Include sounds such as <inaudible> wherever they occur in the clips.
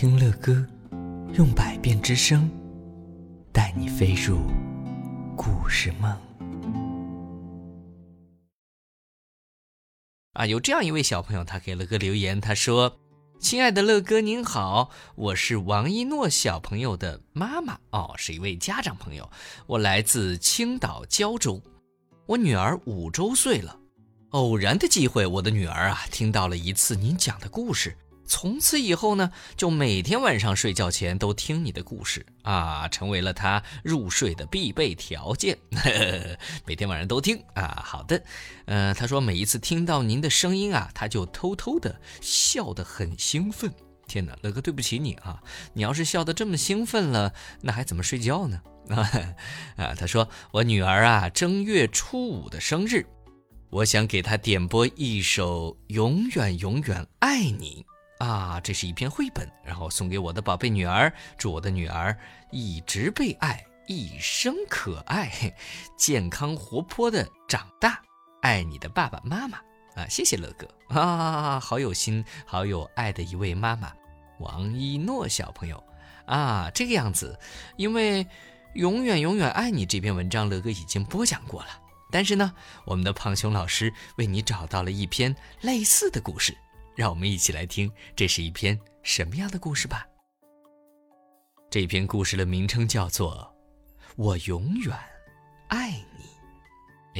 听乐歌，用百变之声带你飞入故事梦。啊，有这样一位小朋友，他给了个留言，他说：“亲爱的乐哥您好，我是王一诺小朋友的妈妈哦，是一位家长朋友，我来自青岛胶州，我女儿五周岁了。偶然的机会，我的女儿啊听到了一次您讲的故事。”从此以后呢，就每天晚上睡觉前都听你的故事啊，成为了他入睡的必备条件。呵 <laughs> 呵每天晚上都听啊，好的。呃，他说每一次听到您的声音啊，他就偷偷的笑得很兴奋。天哪，乐哥对不起你啊！你要是笑得这么兴奋了，那还怎么睡觉呢？<laughs> 啊，他说我女儿啊正月初五的生日，我想给她点播一首《永远永远爱你》。啊，这是一篇绘本，然后送给我的宝贝女儿，祝我的女儿一直被爱，一生可爱，健康活泼的长大。爱你的爸爸妈妈啊，谢谢乐哥啊，好有心，好有爱的一位妈妈，王一诺小朋友啊，这个样子，因为永远永远爱你这篇文章，乐哥已经播讲过了，但是呢，我们的胖熊老师为你找到了一篇类似的故事。让我们一起来听，这是一篇什么样的故事吧。这篇故事的名称叫做《我永远爱你》。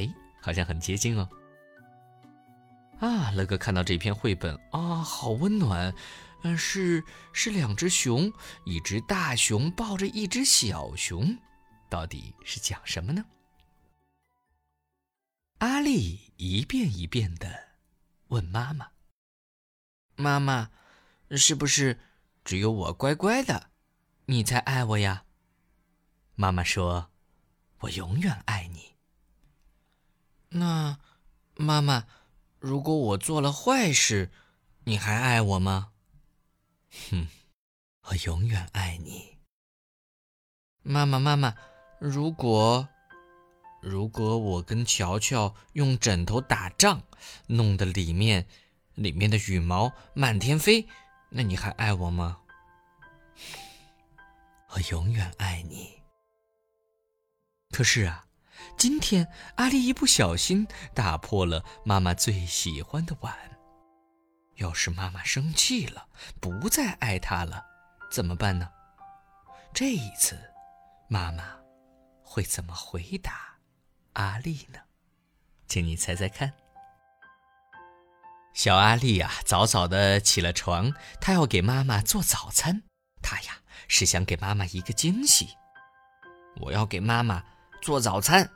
哎，好像很接近哦。啊，乐哥看到这篇绘本啊，好温暖。嗯，是是两只熊，一只大熊抱着一只小熊，到底是讲什么呢？阿丽一遍一遍的问妈妈。妈妈，是不是只有我乖乖的，你才爱我呀？妈妈说：“我永远爱你。”那，妈妈，如果我做了坏事，你还爱我吗？哼，我永远爱你。妈妈，妈妈，如果，如果我跟乔乔用枕头打仗，弄得里面……里面的羽毛满天飞，那你还爱我吗？我永远爱你。可是啊，今天阿丽一不小心打破了妈妈最喜欢的碗。要是妈妈生气了，不再爱她了，怎么办呢？这一次，妈妈会怎么回答阿丽呢？请你猜猜看。小阿丽呀，早早的起了床，她要给妈妈做早餐。她呀，是想给妈妈一个惊喜。我要给妈妈做早餐，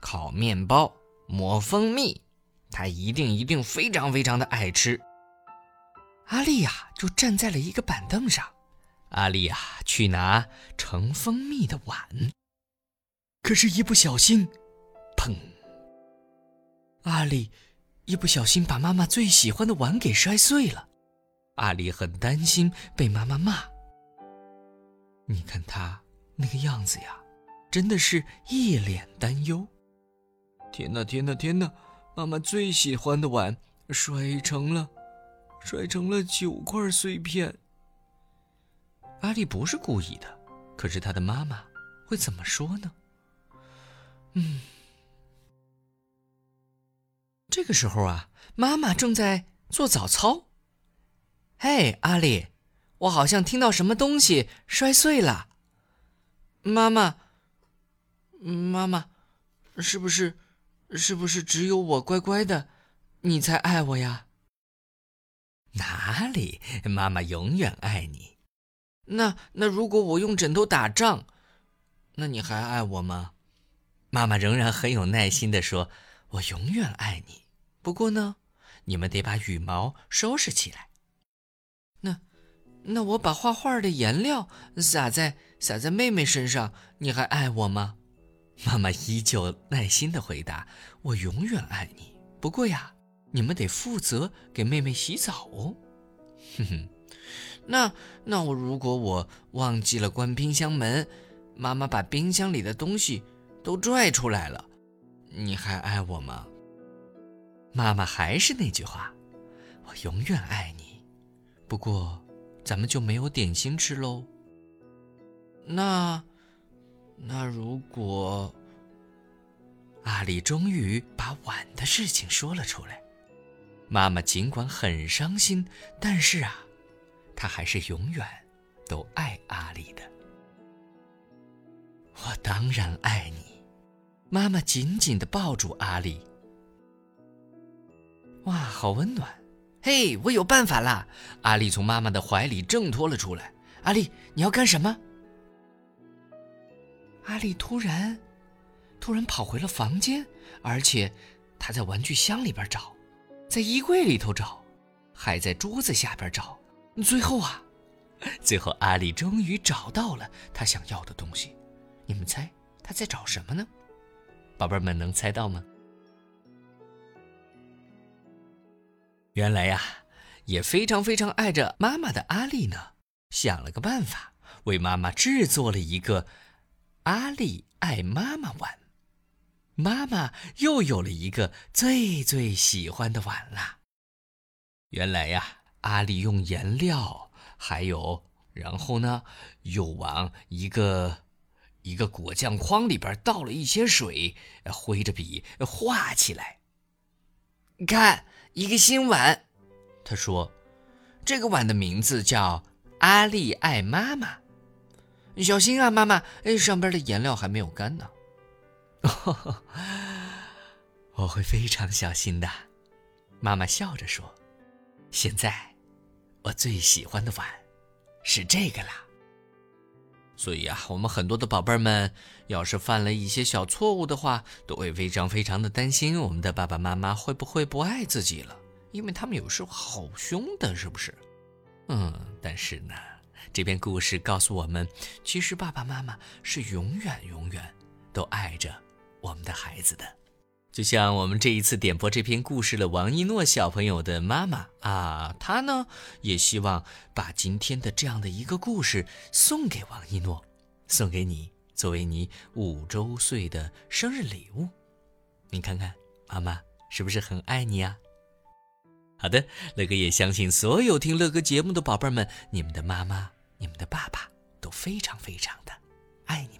烤面包，抹蜂蜜，她一定一定非常非常的爱吃。阿丽呀，就站在了一个板凳上。阿丽呀，去拿盛蜂蜜的碗，可是，一不小心，砰！阿丽。一不小心把妈妈最喜欢的碗给摔碎了，阿丽很担心被妈妈骂。你看她那个样子呀，真的是一脸担忧。天哪，天哪，天哪！妈妈最喜欢的碗摔成了，摔成了九块碎片。阿丽不是故意的，可是她的妈妈会怎么说呢？嗯。这个时候啊，妈妈正在做早操。嘿，阿丽，我好像听到什么东西摔碎了。妈妈，妈妈，是不是，是不是只有我乖乖的，你才爱我呀？哪里，妈妈永远爱你。那那如果我用枕头打仗，那你还爱我吗？妈妈仍然很有耐心的说。我永远爱你，不过呢，你们得把羽毛收拾起来。那，那我把画画的颜料撒在撒在妹妹身上，你还爱我吗？妈妈依旧耐心的回答：“我永远爱你，不过呀，你们得负责给妹妹洗澡哦。”哼哼，那那我如果我忘记了关冰箱门，妈妈把冰箱里的东西都拽出来了。你还爱我吗？妈妈还是那句话，我永远爱你。不过，咱们就没有点心吃喽。那，那如果……阿丽终于把碗的事情说了出来。妈妈尽管很伤心，但是啊，她还是永远都爱阿丽的。我当然爱你。妈妈紧紧地抱住阿丽。哇，好温暖！嘿，我有办法啦！阿丽从妈妈的怀里挣脱了出来。阿丽，你要干什么？阿丽突然，突然跑回了房间，而且她在玩具箱里边找，在衣柜里头找，还在桌子下边找。最后啊，<laughs> 最后阿丽终于找到了她想要的东西。你们猜她在找什么呢？宝贝们能猜到吗？原来呀，也非常非常爱着妈妈的阿丽呢，想了个办法，为妈妈制作了一个阿丽爱妈妈碗。妈妈又有了一个最最喜欢的碗啦。原来呀，阿丽用颜料，还有，然后呢，又往一个。一个果酱筐里边倒了一些水，挥着笔画起来。看，一个新碗。他说：“这个碗的名字叫阿丽爱妈妈。”小心啊，妈妈！哎，上边的颜料还没有干呢。<laughs> 我会非常小心的。妈妈笑着说：“现在，我最喜欢的碗是这个啦。”所以啊，我们很多的宝贝儿们，要是犯了一些小错误的话，都会非常非常的担心我们的爸爸妈妈会不会不爱自己了，因为他们有时候好凶的，是不是？嗯，但是呢，这篇故事告诉我们，其实爸爸妈妈是永远永远都爱着我们的孩子的。就像我们这一次点播这篇故事的王一诺小朋友的妈妈啊，她呢也希望把今天的这样的一个故事送给王一诺，送给你作为你五周岁的生日礼物。你看看，妈妈是不是很爱你啊？好的，乐哥也相信所有听乐哥节目的宝贝们，你们的妈妈、你们的爸爸都非常非常的爱你。